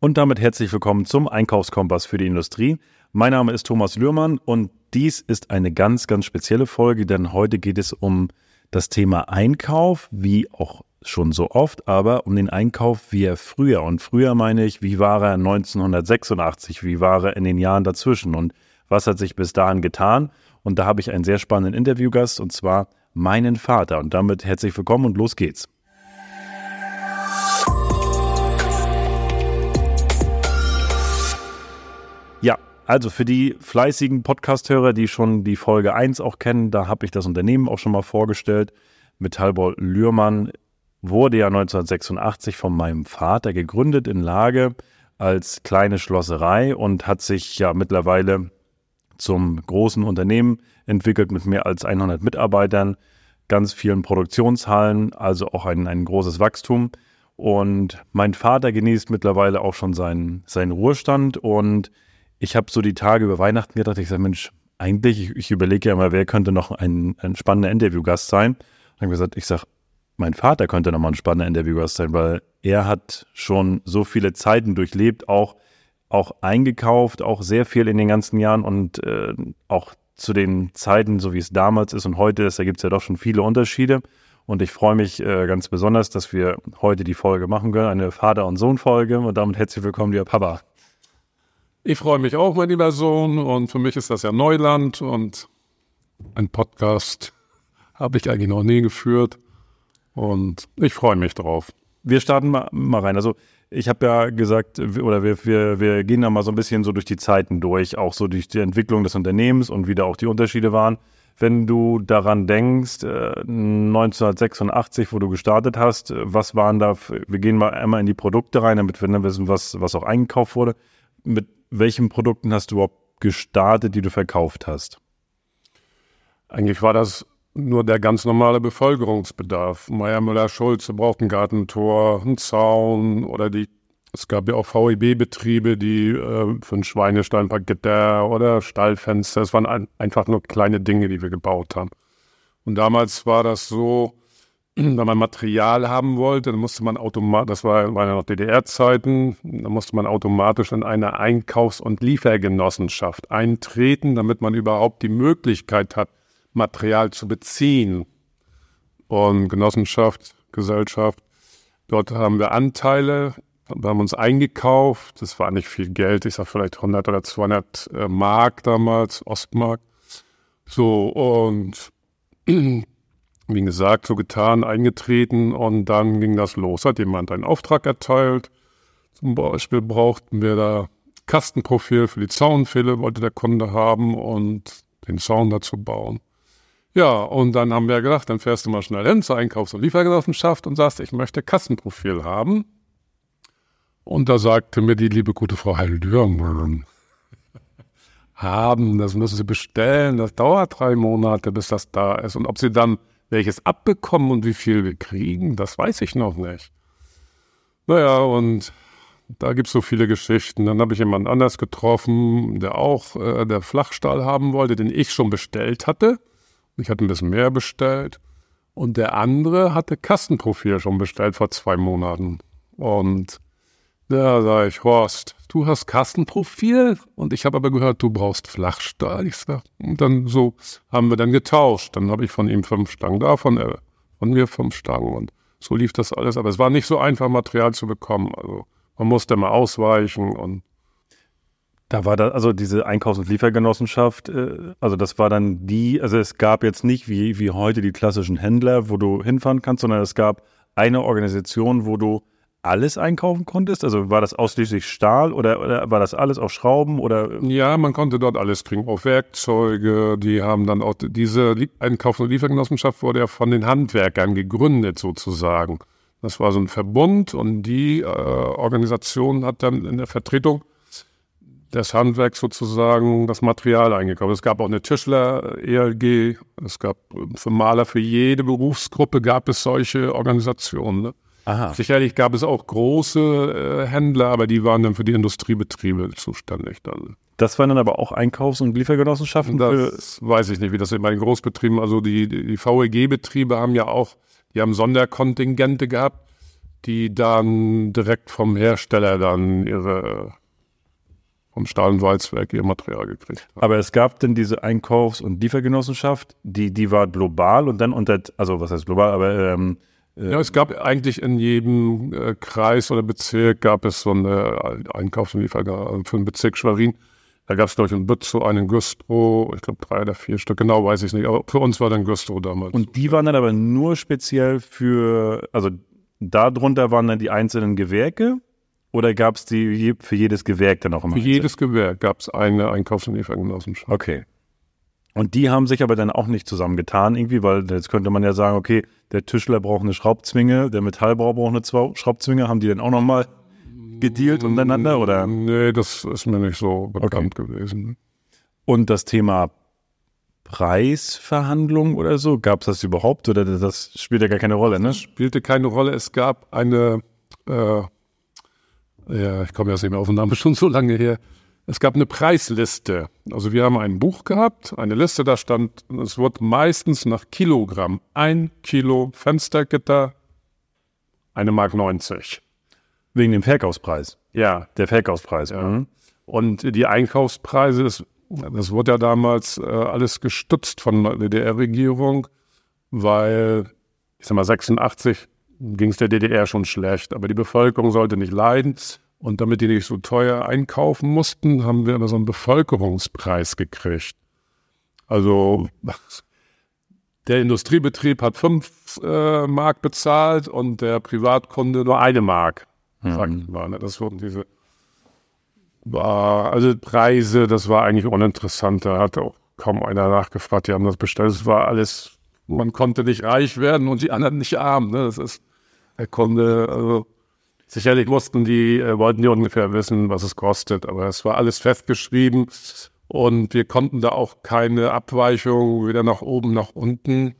Und damit herzlich willkommen zum Einkaufskompass für die Industrie. Mein Name ist Thomas Lührmann und dies ist eine ganz, ganz spezielle Folge, denn heute geht es um das Thema Einkauf, wie auch schon so oft, aber um den Einkauf wie er früher. Und früher meine ich, wie war er 1986, wie war er in den Jahren dazwischen und was hat sich bis dahin getan. Und da habe ich einen sehr spannenden Interviewgast und zwar meinen Vater. Und damit herzlich willkommen und los geht's. Also für die fleißigen Podcast-Hörer, die schon die Folge 1 auch kennen, da habe ich das Unternehmen auch schon mal vorgestellt. Metallbau Lührmann wurde ja 1986 von meinem Vater gegründet in Lage als kleine Schlosserei und hat sich ja mittlerweile zum großen Unternehmen entwickelt mit mehr als 100 Mitarbeitern, ganz vielen Produktionshallen, also auch ein, ein großes Wachstum. Und mein Vater genießt mittlerweile auch schon seinen, seinen Ruhestand und ich habe so die Tage über Weihnachten gedacht, ich sage, Mensch, eigentlich, ich, ich überlege ja mal, wer könnte noch ein, ein spannender Interviewgast sein. Und habe gesagt, ich sage, mein Vater könnte noch mal ein spannender Interviewgast sein, weil er hat schon so viele Zeiten durchlebt, auch, auch eingekauft, auch sehr viel in den ganzen Jahren und äh, auch zu den Zeiten, so wie es damals ist und heute ist, da gibt es ja doch schon viele Unterschiede. Und ich freue mich äh, ganz besonders, dass wir heute die Folge machen können, eine Vater- und Sohn-Folge. Und damit herzlich willkommen, lieber Papa. Ich freue mich auch, mein lieber Sohn, und für mich ist das ja Neuland und ein Podcast habe ich eigentlich noch nie geführt und ich freue mich drauf. Wir starten mal, mal rein. Also ich habe ja gesagt, oder wir, wir, wir gehen da mal so ein bisschen so durch die Zeiten durch, auch so durch die Entwicklung des Unternehmens und wie da auch die Unterschiede waren. Wenn du daran denkst, 1986, äh, wo du gestartet hast, was waren da, wir gehen mal einmal in die Produkte rein, damit wir dann wissen, was, was auch eingekauft wurde. Mit welchen Produkten hast du überhaupt gestartet, die du verkauft hast? Eigentlich war das nur der ganz normale Bevölkerungsbedarf. Meier Müller Schulze braucht ein Gartentor, einen Zaun oder die es gab ja auch VEB-Betriebe, die äh, für ein paar Gitter oder Stallfenster. Es waren ein, einfach nur kleine Dinge, die wir gebaut haben. Und damals war das so, wenn man Material haben wollte, dann musste man automatisch, das war, waren ja noch DDR-Zeiten, dann musste man automatisch in eine Einkaufs- und Liefergenossenschaft eintreten, damit man überhaupt die Möglichkeit hat, Material zu beziehen. Und Genossenschaft, Gesellschaft, dort haben wir Anteile, wir haben uns eingekauft, das war nicht viel Geld, ich sag vielleicht 100 oder 200 äh, Mark damals, Ostmark. So, und wie gesagt, so getan, eingetreten und dann ging das los. Hat jemand einen Auftrag erteilt. Zum Beispiel brauchten wir da Kastenprofil für die Zaunfälle, wollte der Kunde haben und den Zaun dazu bauen. Ja, und dann haben wir gedacht, dann fährst du mal schnell hin zur Einkaufs- und Liefergenossenschaft und sagst, ich möchte Kastenprofil haben. Und da sagte mir die liebe gute Frau Heildürmann, haben, das müssen Sie bestellen, das dauert drei Monate, bis das da ist. Und ob Sie dann welches abbekommen und wie viel wir kriegen, das weiß ich noch nicht. Naja, und da gibt es so viele Geschichten. Dann habe ich jemand anders getroffen, der auch äh, der Flachstahl haben wollte, den ich schon bestellt hatte. Ich hatte ein bisschen mehr bestellt. Und der andere hatte Kastenprofil schon bestellt vor zwei Monaten. Und da sage ich, Horst, du hast Kastenprofil und ich habe aber gehört, du brauchst Flachstahl. Ich sag, und dann so haben wir dann getauscht. Dann habe ich von ihm fünf Stangen, davon äh, von mir fünf Stangen und so lief das alles. Aber es war nicht so einfach, Material zu bekommen. Also man musste mal ausweichen und da war da, also diese Einkaufs- und Liefergenossenschaft, äh, also das war dann die, also es gab jetzt nicht wie, wie heute die klassischen Händler, wo du hinfahren kannst, sondern es gab eine Organisation, wo du alles einkaufen konntest? Also war das ausschließlich Stahl oder, oder, war das alles auf Schrauben oder? Ja, man konnte dort alles kriegen, auch Werkzeuge. Die haben dann auch diese Einkaufs- und Liefergenossenschaft wurde ja von den Handwerkern gegründet sozusagen. Das war so ein Verbund und die äh, Organisation hat dann in der Vertretung des Handwerks sozusagen das Material eingekauft. Es gab auch eine Tischler-ELG, es gab für Maler, für jede Berufsgruppe gab es solche Organisationen. Ne? Aha. Sicherlich gab es auch große äh, Händler, aber die waren dann für die Industriebetriebe zuständig dann. Das waren dann aber auch Einkaufs- und Liefergenossenschaften? Das weiß ich nicht, wie das bei den Großbetrieben, also die, die VEG-Betriebe haben ja auch, die haben Sonderkontingente gehabt. die dann direkt vom Hersteller dann ihre vom Stahl- und Walzwerk ihr Material gekriegt haben. Aber es gab denn diese Einkaufs- und Liefergenossenschaft, die, die war global und dann unter, also was heißt global, aber ähm, Ja, es gab eigentlich in jedem äh, Kreis oder Bezirk gab es so eine Einkaufs- und Liefergenossenschaft für den Bezirk Schwerin. Da gab es, glaube ich, in Bützow einen Güstrow, ich glaube drei oder vier Stück, genau weiß ich nicht, aber für uns war dann Güstrow damals. und die waren dann aber nur speziell für, also darunter waren dann die einzelnen Gewerke oder gab es die für jedes Gewerk dann auch immer? für jedes Gewerk gab es eine Einkaufs- und Liefergenossenschaft. Okay. Und die haben sich aber dann auch nicht zusammengetan irgendwie, weil jetzt könnte man ja sagen, okay, der Tischler braucht eine Schraubzwinge, der Metallbauer braucht eine Schraubzwinge, haben die dann auch nochmal gedealt untereinander oder? Nee, das ist mir nicht so bekannt gewesen. Und das Thema Preisverhandlungen oder so, gab es das überhaupt oder das spielt ja gar keine Rolle, ne? Spielte keine Rolle. Es gab eine, äh, ja, ich komme jetzt nicht mehr auf den Namen, schon so lange her. Es gab eine Preisliste. Also wir haben ein Buch gehabt, eine Liste, da stand, es wird meistens nach Kilogramm. Ein Kilo Fenstergitter, eine Mark 90. Wegen dem Verkaufspreis. Ja, Der Verkaufspreis. Mhm. Und die Einkaufspreise, das, das wurde ja damals äh, alles gestützt von der DDR-Regierung, weil, ich sag mal, 86 ging es der DDR schon schlecht, aber die Bevölkerung sollte nicht leiden. Und damit die nicht so teuer einkaufen mussten, haben wir immer so einen Bevölkerungspreis gekriegt. Also der Industriebetrieb hat fünf äh, Mark bezahlt und der Privatkunde nur eine Mark. Sagt man. ne? Das wurden diese also Preise, das war eigentlich uninteressant. Da hat auch kaum einer nachgefragt, die haben das bestellt. Es war alles, man konnte nicht reich werden und die anderen nicht arm. Ne? Das ist, der Kunde, also sicherlich mussten die, äh, wollten die ungefähr wissen, was es kostet, aber es war alles festgeschrieben und wir konnten da auch keine Abweichung weder nach oben noch unten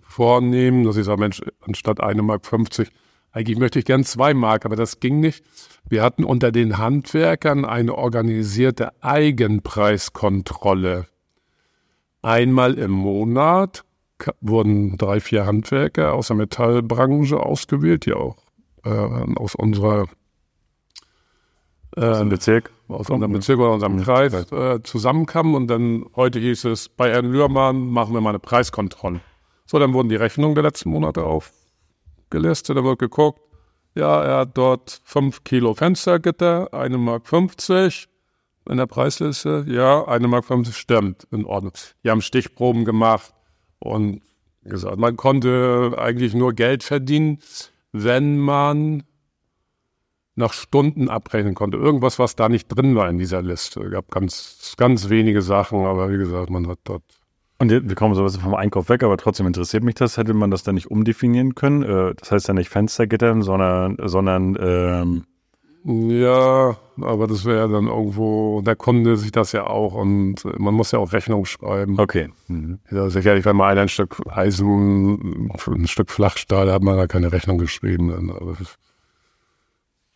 vornehmen, dass ich sage, Mensch, anstatt eine Mark 50, eigentlich möchte ich gern zwei Mark, aber das ging nicht. Wir hatten unter den Handwerkern eine organisierte Eigenpreiskontrolle. Einmal im Monat wurden drei, vier Handwerker aus der Metallbranche ausgewählt, die auch äh, aus unserer Aus dem Bezirk. aus unserem Bezirk oder unserem Kreis äh, zusammenkamen und dann heute hieß es, bei Herrn Lührmann machen wir mal eine Preiskontrolle. So, dann wurden die Rechnungen der letzten Monate aufgelistet, da wird geguckt, ja, er hat dort fünf Kilo Fenstergitter, eine Mark 50 in der Preisliste, ja, eine Mark 50 stimmt, in Ordnung. Die haben Stichproben gemacht und gesagt, man konnte eigentlich nur Geld verdienen, wenn man nach Stunden abrechnen konnte. Irgendwas, was da nicht drin war in dieser Liste. Es gab ganz, ganz wenige Sachen, aber wie gesagt, man hat dort. Und wir kommen sowas vom Einkauf weg, aber trotzdem interessiert mich das. Hätte man das dann nicht umdefinieren können? Äh, Das heißt ja nicht Fenstergittern, sondern, sondern ähm, Ja, aber das wäre ja dann irgendwo, der Kunde sieht das ja auch und äh, man muss ja auch Rechnung schreiben. okay. Mhm. Ja, sicherlich, wenn man einer ein Stück Eisen, ein Stück Flachstahl, hat man da keine Rechnung geschrieben.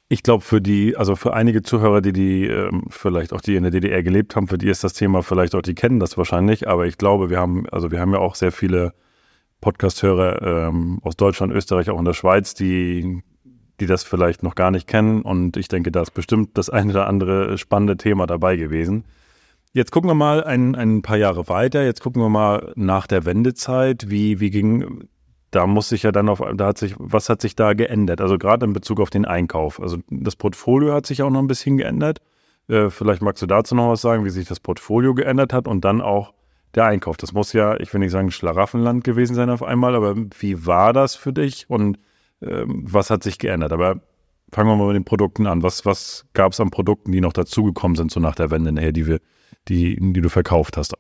Ich glaube, für die, also für einige Zuhörer, die die ähm, vielleicht auch die in der DDR gelebt haben, für die ist das Thema vielleicht auch, die kennen das wahrscheinlich, aber ich glaube, wir haben, also wir haben ja auch sehr viele Podcast-Hörer ähm, aus Deutschland, Österreich, auch in der Schweiz, die, die das vielleicht noch gar nicht kennen und ich denke, da ist bestimmt das eine oder andere spannende Thema dabei gewesen. Jetzt gucken wir mal ein, ein paar Jahre weiter. Jetzt gucken wir mal nach der Wendezeit. Wie, wie ging, da muss sich ja dann auf, da hat sich, was hat sich da geändert? Also gerade in Bezug auf den Einkauf. Also das Portfolio hat sich auch noch ein bisschen geändert. Äh, vielleicht magst du dazu noch was sagen, wie sich das Portfolio geändert hat und dann auch der Einkauf. Das muss ja, ich will nicht sagen Schlaraffenland gewesen sein auf einmal, aber wie war das für dich und was hat sich geändert? Aber fangen wir mal mit den Produkten an. Was, was gab es an Produkten, die noch dazugekommen sind, so nach der Wende nachher, die wir, die, die du verkauft hast?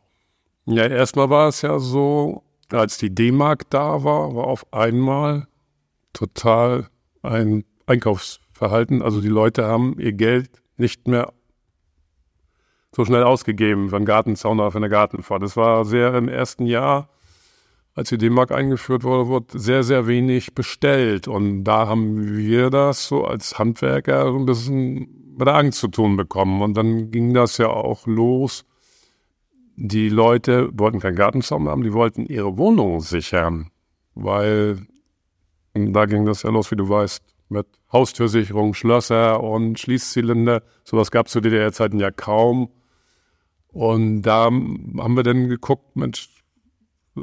Ja, erstmal war es ja so, als die D-Mark da war, war auf einmal total ein Einkaufsverhalten. Also die Leute haben ihr Geld nicht mehr so schnell ausgegeben für einen Gartenzaun oder für eine Gartenfahrt. Das war sehr im ersten Jahr, als die D-Mark eingeführt wurde, wurde sehr, sehr wenig bestellt. Und da haben wir das so als Handwerker so ein bisschen mit der Angst zu tun bekommen. Und dann ging das ja auch los. Die Leute wollten keinen Gartenzaun haben, die wollten ihre Wohnung sichern, weil da ging das ja los, wie du weißt, mit Haustürsicherung, Schlösser und Schließzylinder. Sowas gab es zu DDR-Zeiten ja kaum. Und da haben wir dann geguckt, Mensch,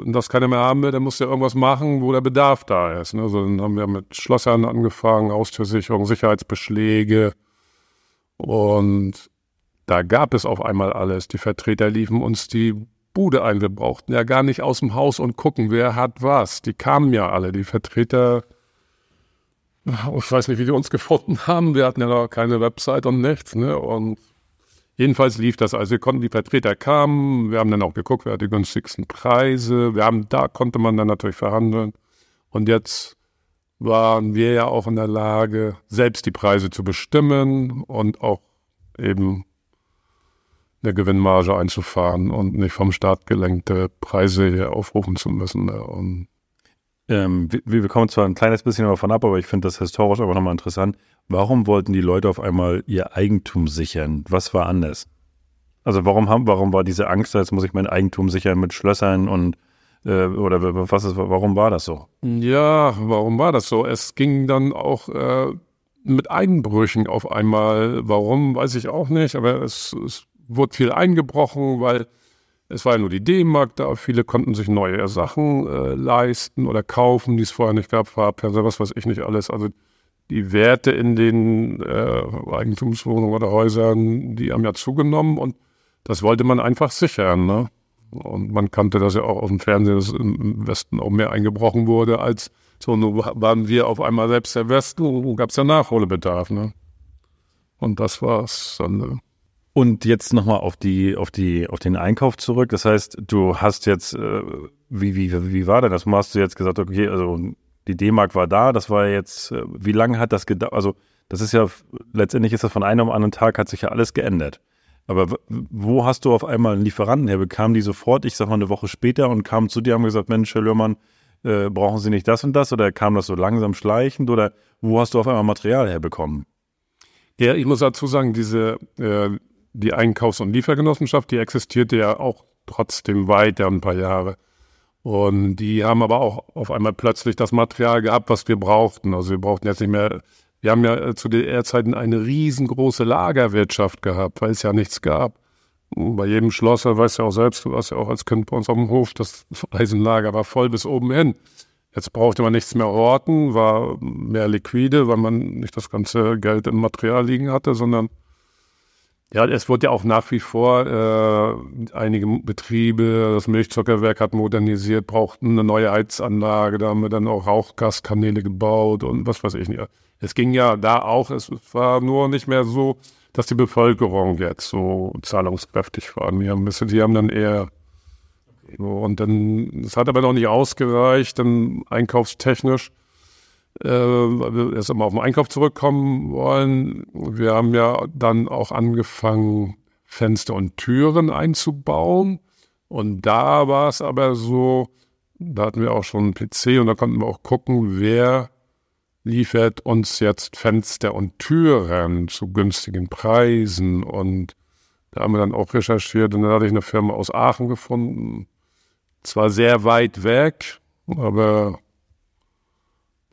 das keiner mehr haben will, dann muss ja irgendwas machen, wo der Bedarf da ist. Ne? Also dann haben wir mit Schlössern angefangen, Haustürsicherung, Sicherheitsbeschläge. Und da gab es auf einmal alles. Die Vertreter liefen uns die Bude ein. Wir brauchten ja gar nicht aus dem Haus und gucken, wer hat was. Die kamen ja alle. Die Vertreter, ich weiß nicht, wie die uns gefunden haben. Wir hatten ja noch keine Website und nichts. Ne? Und jedenfalls lief das. Also konnten die Vertreter kamen. Wir haben dann auch geguckt, wer hat die günstigsten Preise. Wir haben, da konnte man dann natürlich verhandeln. Und jetzt waren wir ja auch in der Lage, selbst die Preise zu bestimmen und auch eben eine Gewinnmarge einzufahren und nicht vom Staat gelenkte Preise hier aufrufen zu müssen. Und ähm, wir, wir kommen zwar ein kleines bisschen davon ab, aber ich finde das historisch aber nochmal interessant. Warum wollten die Leute auf einmal ihr Eigentum sichern? Was war anders? Also warum haben, warum war diese Angst, jetzt muss ich mein Eigentum sichern mit Schlössern und äh, oder was ist, warum war das so? Ja, warum war das so? Es ging dann auch äh, mit Einbrüchen auf einmal. Warum, weiß ich auch nicht, aber es, es wurde viel eingebrochen, weil es war ja nur die D-Mark da. Viele konnten sich neue Sachen äh, leisten oder kaufen, die es vorher nicht gab, Fahrperser, was weiß ich nicht alles. Also die Werte in den äh, Eigentumswohnungen oder Häusern, die haben ja zugenommen und das wollte man einfach sichern. Ne? Und man kannte das ja auch aus dem Fernsehen, dass im Westen auch mehr eingebrochen wurde als so. Nun waren wir auf einmal selbst der Westen und gab es ja Nachholbedarf. Ne? Und das war's dann. Ne? Und jetzt nochmal auf die, auf die, auf den Einkauf zurück. Das heißt, du hast jetzt, äh, wie, wie, wie war denn das? Hast du jetzt gesagt, okay, also die D-Mark war da, das war jetzt, äh, wie lange hat das gedauert? Also, das ist ja, letztendlich ist das von einem auf anderen Tag, hat sich ja alles geändert. Aber wo hast du auf einmal einen Lieferanten her? Bekamen die sofort, ich sag mal, eine Woche später und kamen zu dir und haben gesagt, Mensch, Herr Löhrmann, äh, brauchen Sie nicht das und das? Oder kam das so langsam schleichend? Oder wo hast du auf einmal Material herbekommen? Ja, ich muss dazu sagen, diese äh, die Einkaufs- und Liefergenossenschaft, die existierte ja auch trotzdem weiter ein paar Jahre. Und die haben aber auch auf einmal plötzlich das Material gehabt, was wir brauchten. Also wir brauchten jetzt nicht mehr, wir haben ja zu DDR-Zeiten eine riesengroße Lagerwirtschaft gehabt, weil es ja nichts gab. Bei jedem Schlosser, weißt du ja auch selbst, du warst ja auch als Kind bei uns auf dem Hof, das Eisenlager war voll bis oben hin. Jetzt brauchte man nichts mehr horten, war mehr liquide, weil man nicht das ganze Geld im Material liegen hatte, sondern ja, es wird ja auch nach wie vor, äh, einige Betriebe, das Milchzuckerwerk hat modernisiert, brauchten eine neue Heizanlage, da haben wir dann auch Rauchgaskanäle gebaut und was weiß ich nicht. Es ging ja da auch, es war nur nicht mehr so, dass die Bevölkerung jetzt so zahlungskräftig war. Die haben, die haben dann eher so, und dann, es hat aber noch nicht ausgereicht, dann einkaufstechnisch erst einmal auf den Einkauf zurückkommen wollen. Wir haben ja dann auch angefangen, Fenster und Türen einzubauen. Und da war es aber so, da hatten wir auch schon einen PC und da konnten wir auch gucken, wer liefert uns jetzt Fenster und Türen zu günstigen Preisen. Und da haben wir dann auch recherchiert und dann hatte ich eine Firma aus Aachen gefunden. Zwar sehr weit weg, aber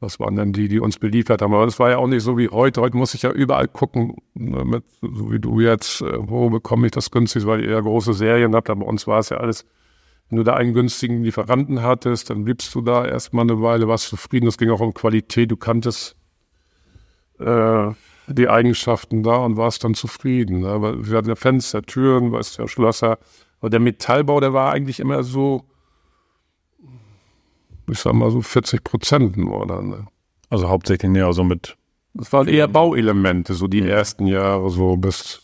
das waren dann die, die uns beliefert haben. Aber das war ja auch nicht so wie heute. Heute muss ich ja überall gucken, ne, mit, so wie du jetzt, äh, wo bekomme ich das günstig, weil ihr ja große Serien habt. Aber bei uns war es ja alles, wenn du da einen günstigen Lieferanten hattest, dann bliebst du da erstmal eine Weile, warst zufrieden. Das ging auch um Qualität. Du kanntest äh, die Eigenschaften da und warst dann zufrieden. Ne? Aber wir hatten ja Fenster, Türen, weißt ja, Schlösser. Aber der Metallbau, der war eigentlich immer so, ich sag mal so 40 Prozent nur dann. Ne? Also hauptsächlich ja so mit. Das waren eher Bauelemente, so die mhm. ersten Jahre, so bis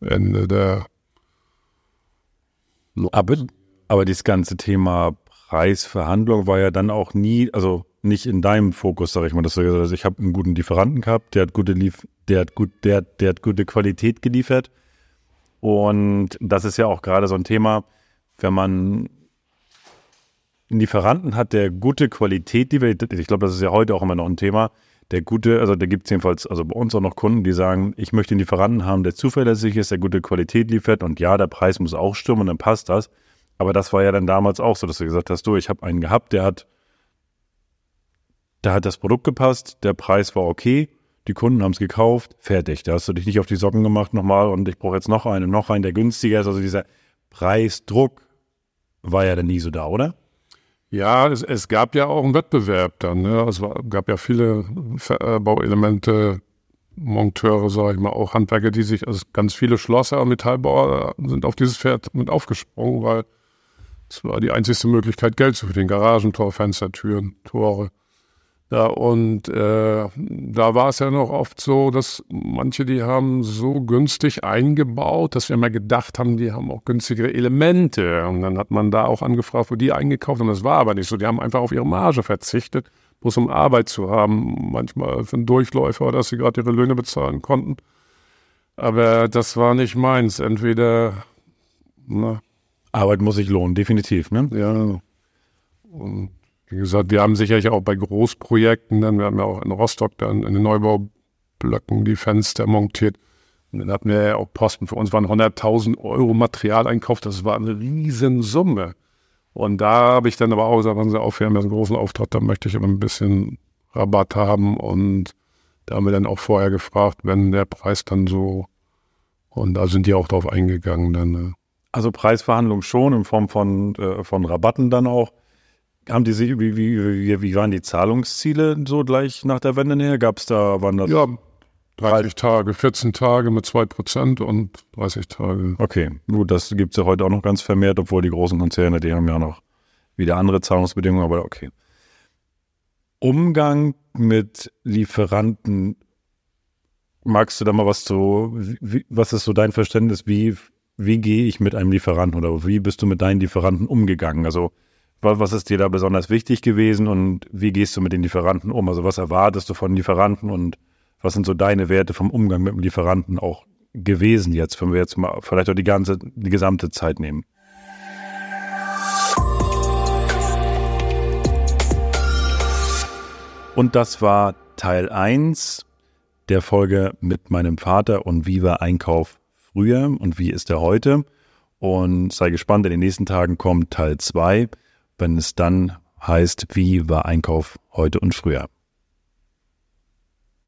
Ende der. Aber, aber dieses ganze Thema Preisverhandlung war ja dann auch nie, also nicht in deinem Fokus, sag ich mal, dass du gesagt hast, ich habe einen guten Lieferanten gehabt, der hat gute Lief der hat gut, der, der hat gute Qualität geliefert. Und das ist ja auch gerade so ein Thema, wenn man einen Lieferanten hat, der gute Qualität liefert, ich glaube, das ist ja heute auch immer noch ein Thema, der gute, also da gibt es jedenfalls, also bei uns auch noch Kunden, die sagen, ich möchte einen Lieferanten haben, der zuverlässig ist, der gute Qualität liefert und ja, der Preis muss auch stimmen und dann passt das. Aber das war ja dann damals auch so, dass du gesagt hast, du, ich habe einen gehabt, der hat Da hat das Produkt gepasst, der Preis war okay, die Kunden haben es gekauft, fertig. Da hast du dich nicht auf die Socken gemacht nochmal und ich brauche jetzt noch einen, noch einen, der günstiger ist. Also dieser Preisdruck war ja dann nie so da, oder? Ja, es, es gab ja auch einen Wettbewerb dann. Ne? Es war, gab ja viele Bauelemente, Monteure, sage ich mal, auch Handwerker, die sich, also ganz viele Schlosser und Metallbauer sind auf dieses Pferd mit aufgesprungen, weil es war die einzigste Möglichkeit, Geld zu verdienen. Garagentor, Fenster, Türen, Tore. Ja, und äh, da war es ja noch oft so, dass manche, die haben so günstig eingebaut, dass wir immer gedacht haben, die haben auch günstigere Elemente. Und dann hat man da auch angefragt, wo die eingekauft haben. Das war aber nicht so. Die haben einfach auf ihre Marge verzichtet, bloß um Arbeit zu haben. Manchmal für einen Durchläufer, dass sie gerade ihre Löhne bezahlen konnten. Aber das war nicht meins. Entweder, na. Arbeit muss sich lohnen, definitiv, ne? Ja. Und wie gesagt, wir haben sicherlich auch bei Großprojekten, dann, wir haben ja auch in Rostock dann in den Neubaublöcken die Fenster montiert. Und dann hatten wir ja auch Posten. Für uns waren 100.000 Euro Materialeinkauf. Das war eine Riesensumme. Und da habe ich dann aber auch gesagt, wenn Sie auf, wir haben ja einen großen Auftrag, da möchte ich aber ein bisschen Rabatt haben. Und da haben wir dann auch vorher gefragt, wenn der Preis dann so, und da sind die auch drauf eingegangen dann. Ne? Also Preisverhandlung schon in Form von, äh, von Rabatten dann auch. Haben die sich, wie, wie, wie waren die Zahlungsziele so gleich nach der Wende her? Gab es da, wann das? Ja, 30 Tage, 14 Tage mit 2% und 30 Tage. Okay, gut, das gibt es ja heute auch noch ganz vermehrt, obwohl die großen Konzerne, die haben ja noch wieder andere Zahlungsbedingungen, aber okay. Umgang mit Lieferanten, magst du da mal was zu, wie, was ist so dein Verständnis, wie, wie gehe ich mit einem Lieferanten oder wie bist du mit deinen Lieferanten umgegangen? Also was ist dir da besonders wichtig gewesen und wie gehst du mit den Lieferanten um? Also was erwartest du von Lieferanten und was sind so deine Werte vom Umgang mit dem Lieferanten auch gewesen jetzt, wenn wir jetzt mal vielleicht auch die ganze, die gesamte Zeit nehmen? Und das war Teil 1 der Folge mit meinem Vater und wie war Einkauf früher und wie ist er heute. Und sei gespannt, in den nächsten Tagen kommt Teil 2 wenn es dann heißt, wie war Einkauf heute und früher.